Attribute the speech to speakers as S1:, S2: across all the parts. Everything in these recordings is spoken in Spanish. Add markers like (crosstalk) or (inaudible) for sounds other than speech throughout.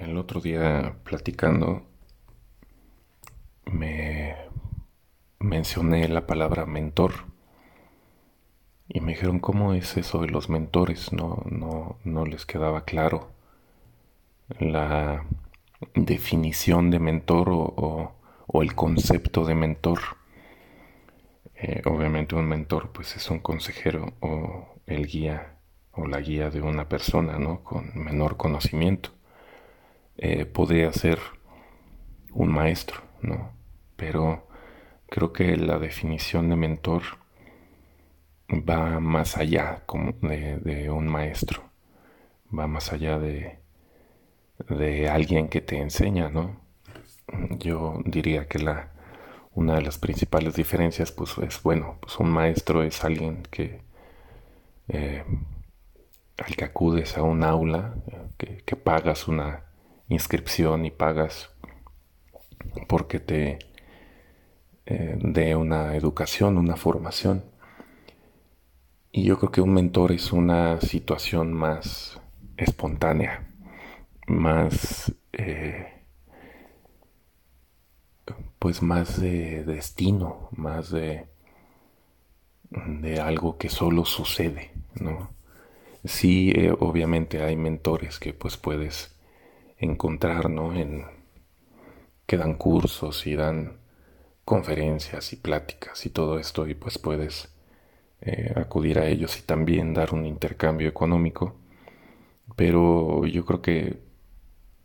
S1: El otro día platicando me mencioné la palabra mentor y me dijeron cómo es eso de los mentores, no, no, no les quedaba claro la definición de mentor o, el concepto de mentor. Eh, obviamente un mentor pues es un consejero o el guía o la guía de una persona ¿no? con menor conocimiento. Eh, podría ser un maestro, ¿no? Pero creo que la definición de mentor va más allá como de, un maestro, va más allá de, de alguien que te enseña, ¿no? Yo diría que la, una de las principales diferencias, pues es, bueno, pues un maestro es alguien que, eh, al que acudes a un aula, que, que, pagas una inscripción y pagas porque te eh, dé una educación, una formación. Y yo creo que un mentor es una situación más espontánea, más, eh, pues más de destino, más de, de algo que solo sucede, ¿no? Sí, eh, obviamente hay mentores que pues puedes encontrar, ¿no? En, que dan cursos y dan conferencias y pláticas y todo esto y pues puedes eh, acudir a ellos y también dar un intercambio económico. Pero yo creo que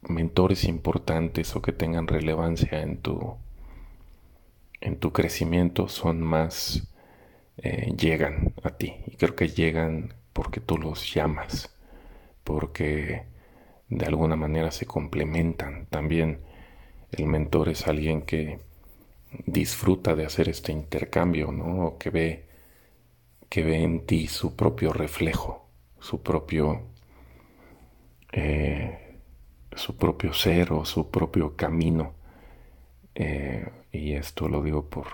S1: mentores importantes o que tengan relevancia en tu, en tu crecimiento son más, eh, llegan a ti. Y creo que llegan porque tú los llamas, porque de alguna manera se complementan. También el mentor es alguien que disfruta de hacer este intercambio, ¿no? O que ve que ve en ti su propio reflejo, su propio, eh, su propio ser o su propio camino. Eh, y esto lo digo por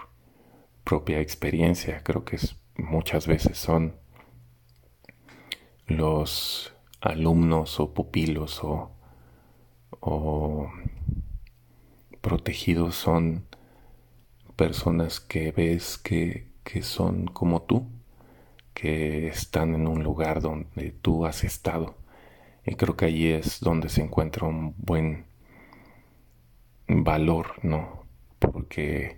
S1: propia experiencia. Creo que es, muchas veces son los alumnos o pupilos o, o protegidos son personas que ves que, que son como tú que están en un lugar donde tú has estado. Y creo que allí es donde se encuentra un buen valor, ¿no? Porque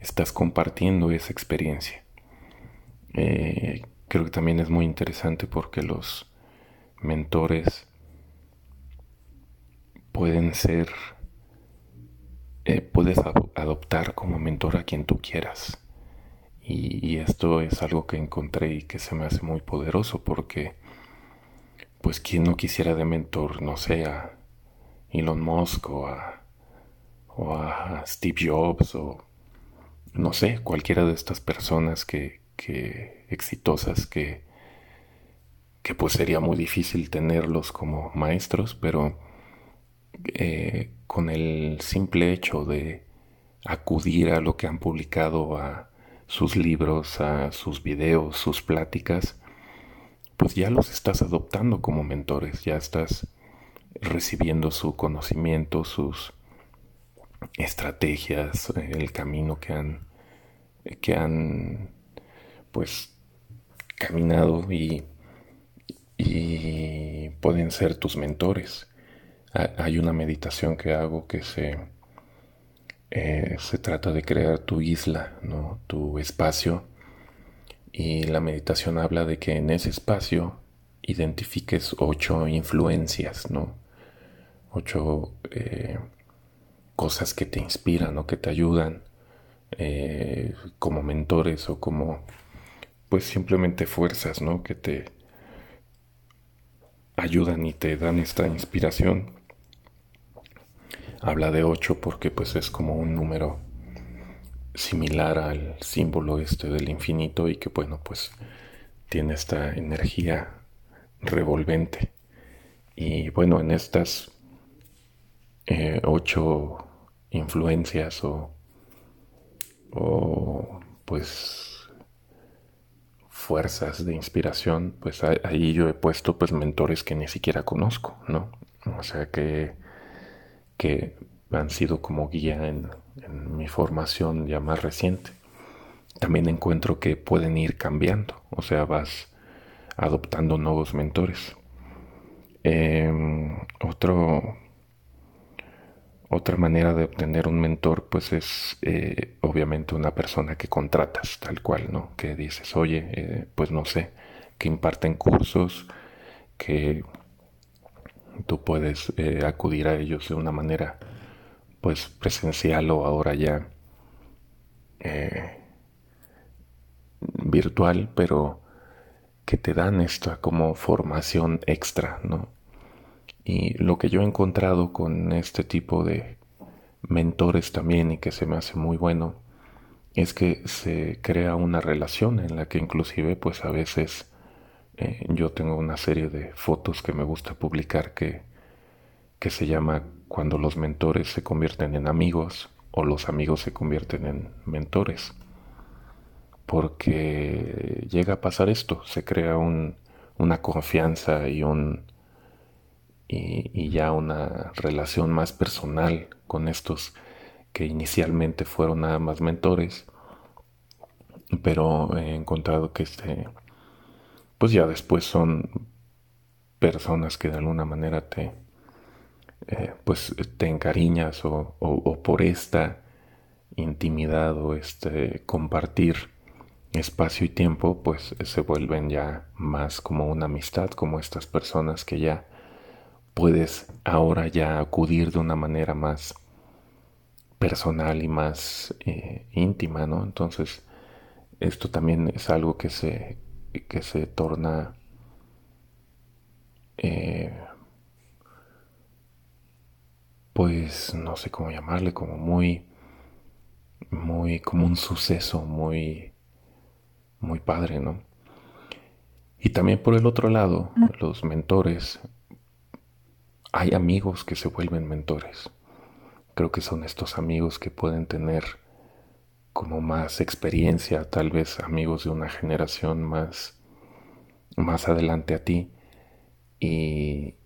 S1: estás compartiendo esa experiencia. Eh, creo que también es muy interesante porque los mentores pueden ser, eh, puedes adoptar como mentor a quien tú quieras. Y, esto es algo que encontré y que se me hace muy poderoso porque, pues, quien no quisiera de mentor, no sé, a Elon Musk o a, o a Steve Jobs o, no sé, cualquiera de estas personas que, que exitosas que, que pues sería muy difícil tenerlos como maestros, pero eh, con el simple hecho de acudir a lo que han publicado a sus libros, a sus videos, sus pláticas, pues ya los estás adoptando como mentores, ya estás recibiendo su conocimiento, sus estrategias, el camino que han, que han pues caminado y, y pueden ser tus mentores. Hay una meditación que hago que se eh, se trata de crear tu isla, ¿no? tu espacio. Y la meditación habla de que en ese espacio identifiques ocho influencias, ¿no? Ocho eh, cosas que te inspiran o que te ayudan eh, como mentores o como pues simplemente fuerzas, ¿no? Que te ayudan y te dan esta inspiración. Habla de 8 porque pues es como un número similar al símbolo este del infinito y que bueno pues tiene esta energía revolvente. Y bueno en estas eh, ocho influencias o, o pues fuerzas de inspiración pues ahí yo he puesto pues mentores que ni siquiera conozco no o sea que que han sido como guía en, mi formación ya más reciente. También encuentro que pueden ir cambiando, o sea, vas adoptando nuevos mentores. Em, otro, otra manera de obtener un mentor, pues es eh, obviamente una persona que contratas, tal cual, ¿no? Que dices, oye, eh, pues no sé, que imparten cursos, que tú puedes eh, acudir a ellos de una manera pues presencial o ahora ya virtual, pero que te dan esta como formación extra, ¿no? Y lo que yo he encontrado con este tipo de mentores también y que se me hace muy bueno es que se crea una relación en la que inclusive pues a veces eh, yo tengo una serie de fotos que me gusta publicar que, que se llama Cuando los mentores se convierten en amigos o los amigos se convierten en mentores. Porque llega a pasar esto, se crea un, una confianza y, un, y, ya una relación más personal con estos que inicialmente fueron nada más mentores, pero he encontrado que este pues ya después son personas que de alguna manera te, eh, pues te encariñas o, por esta intimidad o este compartir espacio y tiempo, pues se vuelven ya más como una amistad, como estas personas que ya puedes ahora ya acudir de una manera más personal y más eh, íntima, ¿no? Entonces, esto también es algo que se, que se torna eh, pues no sé cómo llamarle, como muy, muy, como un suceso muy, muy padre, ¿no? Y también por el otro lado, los mentores, hay amigos que se vuelven mentores. Creo que son estos amigos que pueden tener como más experiencia, tal vez amigos de una generación más, más adelante a ti y,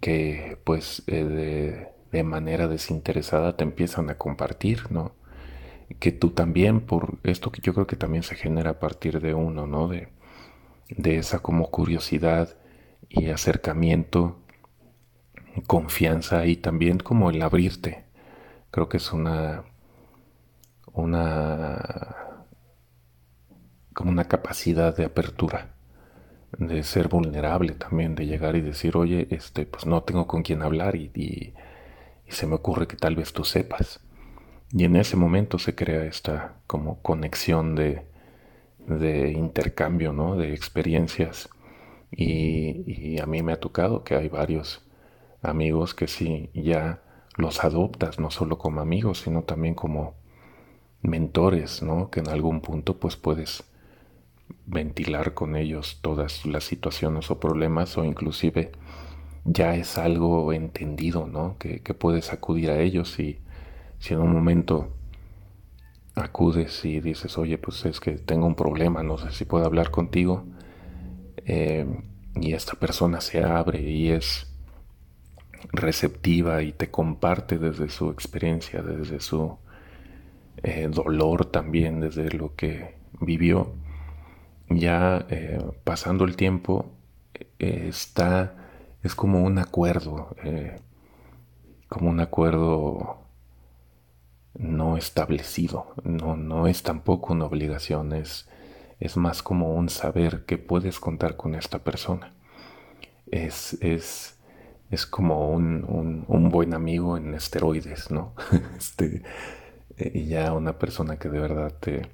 S1: que pues eh, de, manera desinteresada te empiezan a compartir, ¿no? Que tú también, por esto que yo creo que también se genera a partir de uno, ¿no? De, de esa como curiosidad y acercamiento, confianza y también como el abrirte. Creo que es una una como una capacidad de apertura, de ser vulnerable también, de llegar y decir, oye, este, pues no tengo con quién hablar y, y, se me ocurre que tal vez tú sepas. Y en ese momento se crea esta como conexión de, de intercambio, ¿no? De experiencias. Y, y, a mí me ha tocado que hay varios amigos que sí ya los adoptas, no solo como amigos, sino también como mentores, ¿no? Que en algún punto pues puedes ventilar con ellos todas las situaciones o problemas o inclusive ya es algo entendido, ¿no? Que, puedes acudir a ellos y si en un momento acudes y dices, oye, pues es que tengo un problema, no sé si puedo hablar contigo, eh, y esta persona se abre y es receptiva y te comparte desde su experiencia, desde su eh, dolor también desde lo que vivió, ya eh, pasando el tiempo eh, está, es como un acuerdo, como un acuerdo no establecido, no, no es tampoco una obligación, es, es más como un saber que puedes contar con esta persona. Es, es, es como un, un, buen amigo en esteroides, ¿no? (laughs) este, eh, y ya una persona que de verdad te,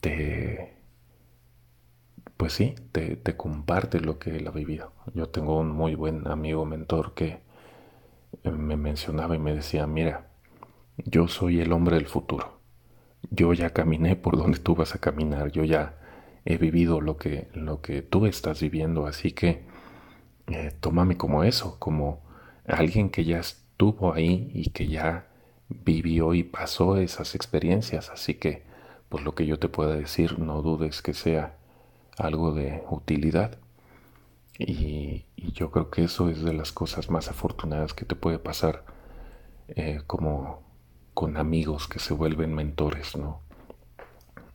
S1: te pues sí, te, te, comparte lo que él ha vivido. Yo tengo un muy buen amigo mentor que eh, me mencionaba y me decía, mira, yo soy el hombre del futuro. Yo ya caminé por donde tú vas a caminar, yo ya he vivido lo que, lo que tú estás viviendo, así que eh, tómame como eso, como alguien que ya estuvo ahí y que ya vivió y pasó esas experiencias, así que pues lo que yo te pueda decir no dudes que sea algo de utilidad. Y, yo creo que eso es de las cosas más afortunadas que te puede pasar eh, como con amigos que se vuelven mentores, ¿no?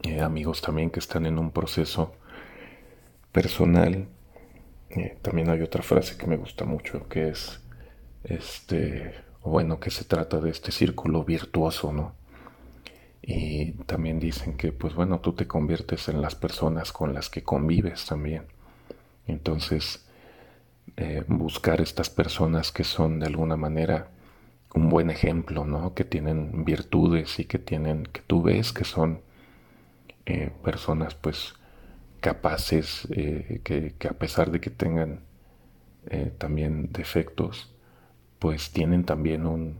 S1: Eh, amigos también que están en un proceso personal. Eh, también hay otra frase que me gusta mucho que es, este, bueno, que se trata de este círculo virtuoso, ¿no? Y también dicen que, pues bueno, tú te conviertes en las personas con las que convives también. Entonces, eh, buscar estas personas que son de alguna manera un buen ejemplo, ¿no? Que tienen virtudes y que tienen, que tú ves que son eh, personas, pues, capaces, eh, que, a pesar de que tengan también defectos, pues tienen también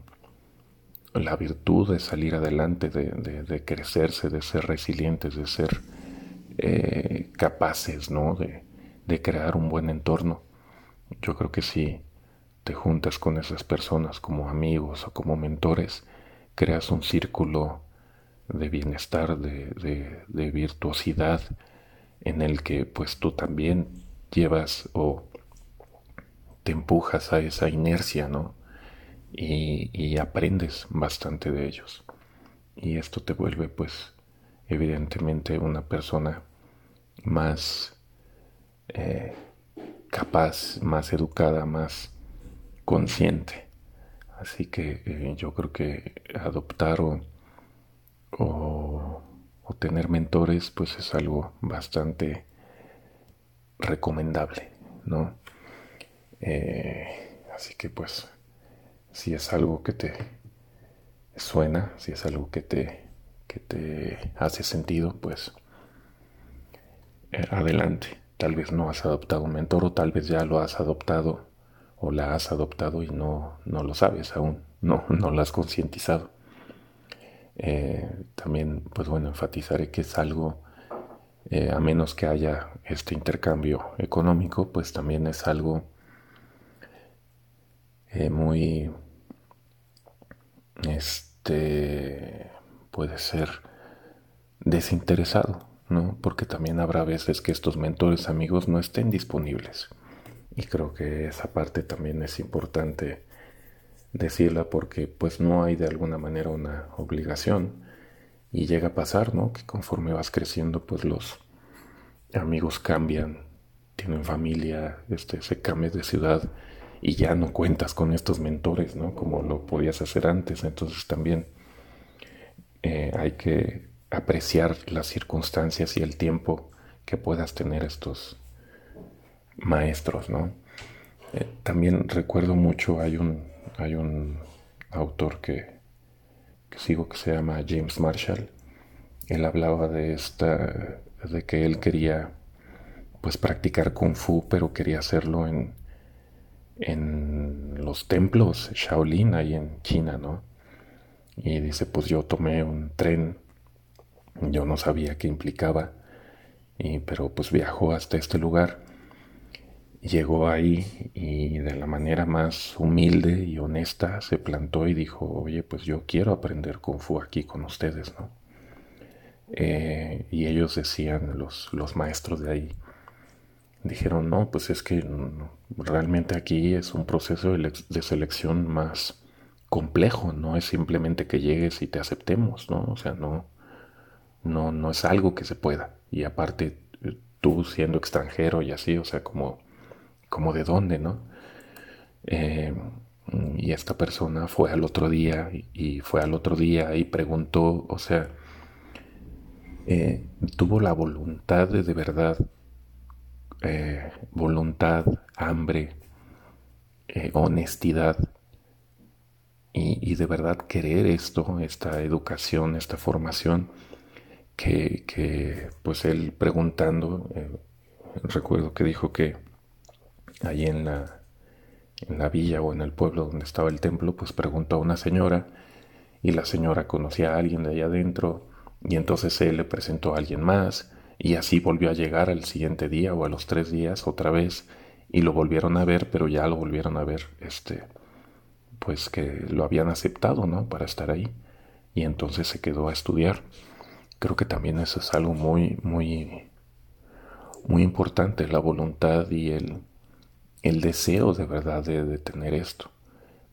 S1: la virtud de salir adelante, de, crecerse, de ser resilientes, de ser capaces, ¿no? De crear un buen entorno. Yo creo que si te juntas con esas personas como amigos o como mentores, creas un círculo de bienestar, de, virtuosidad, en el que pues tú también llevas o te empujas a esa inercia, ¿no? Y, aprendes bastante de ellos. Y esto te vuelve pues evidentemente una persona más eh, capaz, más educada, más consciente. Así que eh, yo creo que adoptar o, o, tener mentores pues es algo bastante recomendable, ¿no? Eh, así que pues si es algo que te suena, si es algo que te, que te hace sentido, pues adelante. Tal vez no has adoptado un mentor o tal vez ya lo has adoptado o la has adoptado y no, no lo sabes aún, no, no lo has concientizado. Eh, también, pues bueno, enfatizaré que es algo, eh, a menos que haya este intercambio económico, pues también es algo eh, muy, este, puede ser desinteresado. ¿no? Porque también habrá veces que estos mentores amigos no estén disponibles. Y creo que esa parte también es importante decirla porque pues no hay de alguna manera una obligación y llega a pasar, ¿no? Que conforme vas creciendo pues los amigos cambian, tienen familia, este, se cambian de ciudad y ya no cuentas con estos mentores, ¿no? Como lo podías hacer antes. Entonces también eh, hay que apreciar las circunstancias y el tiempo que puedas tener estos maestros, ¿no? Eh, también recuerdo mucho, hay un, hay un autor que, sigo que se llama James Marshall. Él hablaba de esta, de que él quería pues practicar kung fu, pero quería hacerlo en, en los templos Shaolin ahí en China, ¿no? Y dice, pues yo tomé un tren yo no sabía qué implicaba, y, pero pues viajó hasta este lugar, llegó ahí y de la manera más humilde y honesta se plantó y dijo, oye, pues yo quiero aprender kung fu aquí con ustedes, ¿no? Eh, y ellos decían, los, los maestros de ahí, dijeron, no, pues es que realmente aquí es un proceso de, selección más complejo, no es simplemente que llegues y te aceptemos, ¿no? O sea, no, no, no es algo que se pueda. Y aparte, tú siendo extranjero y así, o sea, como, como de dónde, ¿no? Eh, y esta persona fue al otro día y fue al otro día y preguntó, o sea, eh, tuvo la voluntad de de verdad, eh, voluntad, hambre, honestidad y, y, de verdad querer esto, esta educación, esta formación que, pues él preguntando, recuerdo que dijo que allí en la, en la villa o en el pueblo donde estaba el templo, pues preguntó a una señora y la señora conocía a alguien de allá adentro y entonces él le presentó a alguien más y así volvió a llegar al siguiente día o a los tres días otra vez y lo volvieron a ver, pero ya lo volvieron a ver, este, pues que lo habían aceptado, ¿no? Para estar ahí y entonces se quedó a estudiar. Creo que también eso es algo muy, muy, muy importante, la voluntad y el, el deseo de verdad de, tener esto.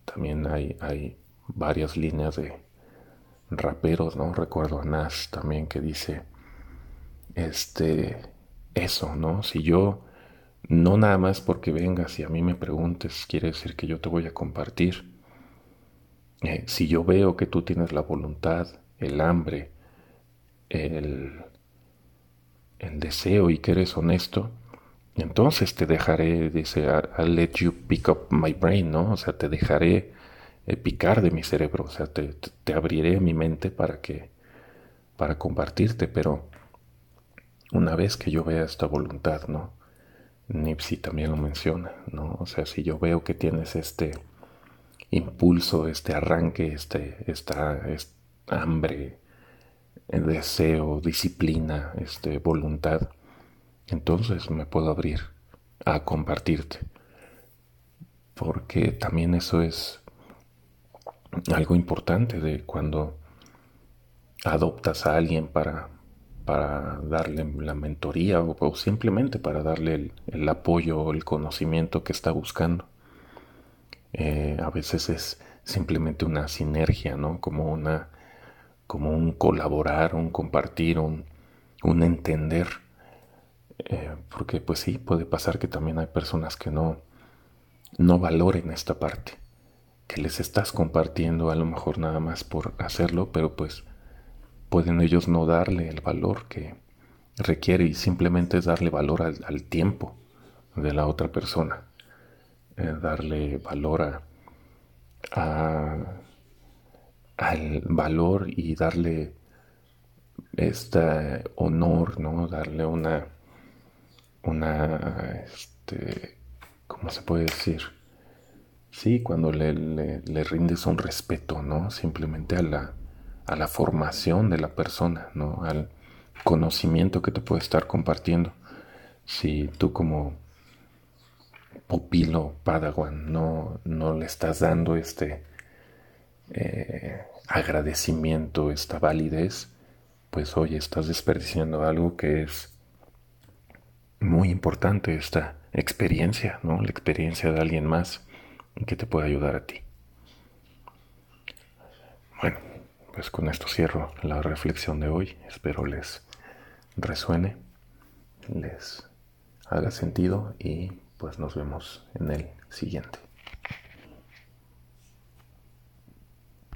S1: También hay, hay varias líneas de raperos, ¿no? Recuerdo a Nas también que dice, este, eso, ¿no? Si yo, no nada más porque vengas y a mí me preguntes, quiere decir que yo te voy a compartir. Eh, si yo veo que tú tienes la voluntad, el hambre, el, el deseo y que eres honesto, entonces te dejaré, dice, I'll let you pick up my brain, ¿no? O sea, te dejaré eh, picar de mi cerebro, o sea, te, te, abriré mi mente para que, para compartirte, pero una vez que yo vea esta voluntad, ¿no? Nipsey también lo menciona, ¿no? O sea, si yo veo que tienes este impulso, este arranque, este, esta, esta hambre, el deseo, disciplina, este, voluntad, entonces me puedo abrir a compartirte. Porque también eso es algo importante de cuando adoptas a alguien para, para darle la mentoría o, simplemente para darle el, apoyo o el conocimiento que está buscando. Eh, a veces es simplemente una sinergia, ¿no? Como una como un colaborar, un compartir, un, un entender eh, porque pues sí, puede pasar que también hay personas que no, no valoren esta parte, que les estás compartiendo a lo mejor nada más por hacerlo, pero pues pueden ellos no darle el valor que requiere y simplemente es darle valor al, tiempo de la otra persona, eh, darle valor a, al valor y darle este honor, ¿no? Darle una una, este, ¿cómo se puede decir? Sí, cuando le, le, rindes un respeto, ¿no? Simplemente a la, a la formación de la persona, ¿no? Al conocimiento que te puede estar compartiendo. Si tú como pupilo padawan no, no le estás dando este eh, agradecimiento, esta validez, pues oye, estás desperdiciando algo que es muy importante esta experiencia, ¿no? La experiencia de alguien más que te puede ayudar a ti. Bueno, pues con esto cierro la reflexión de hoy. Espero les resuene, les haga sentido y pues nos vemos en el siguiente.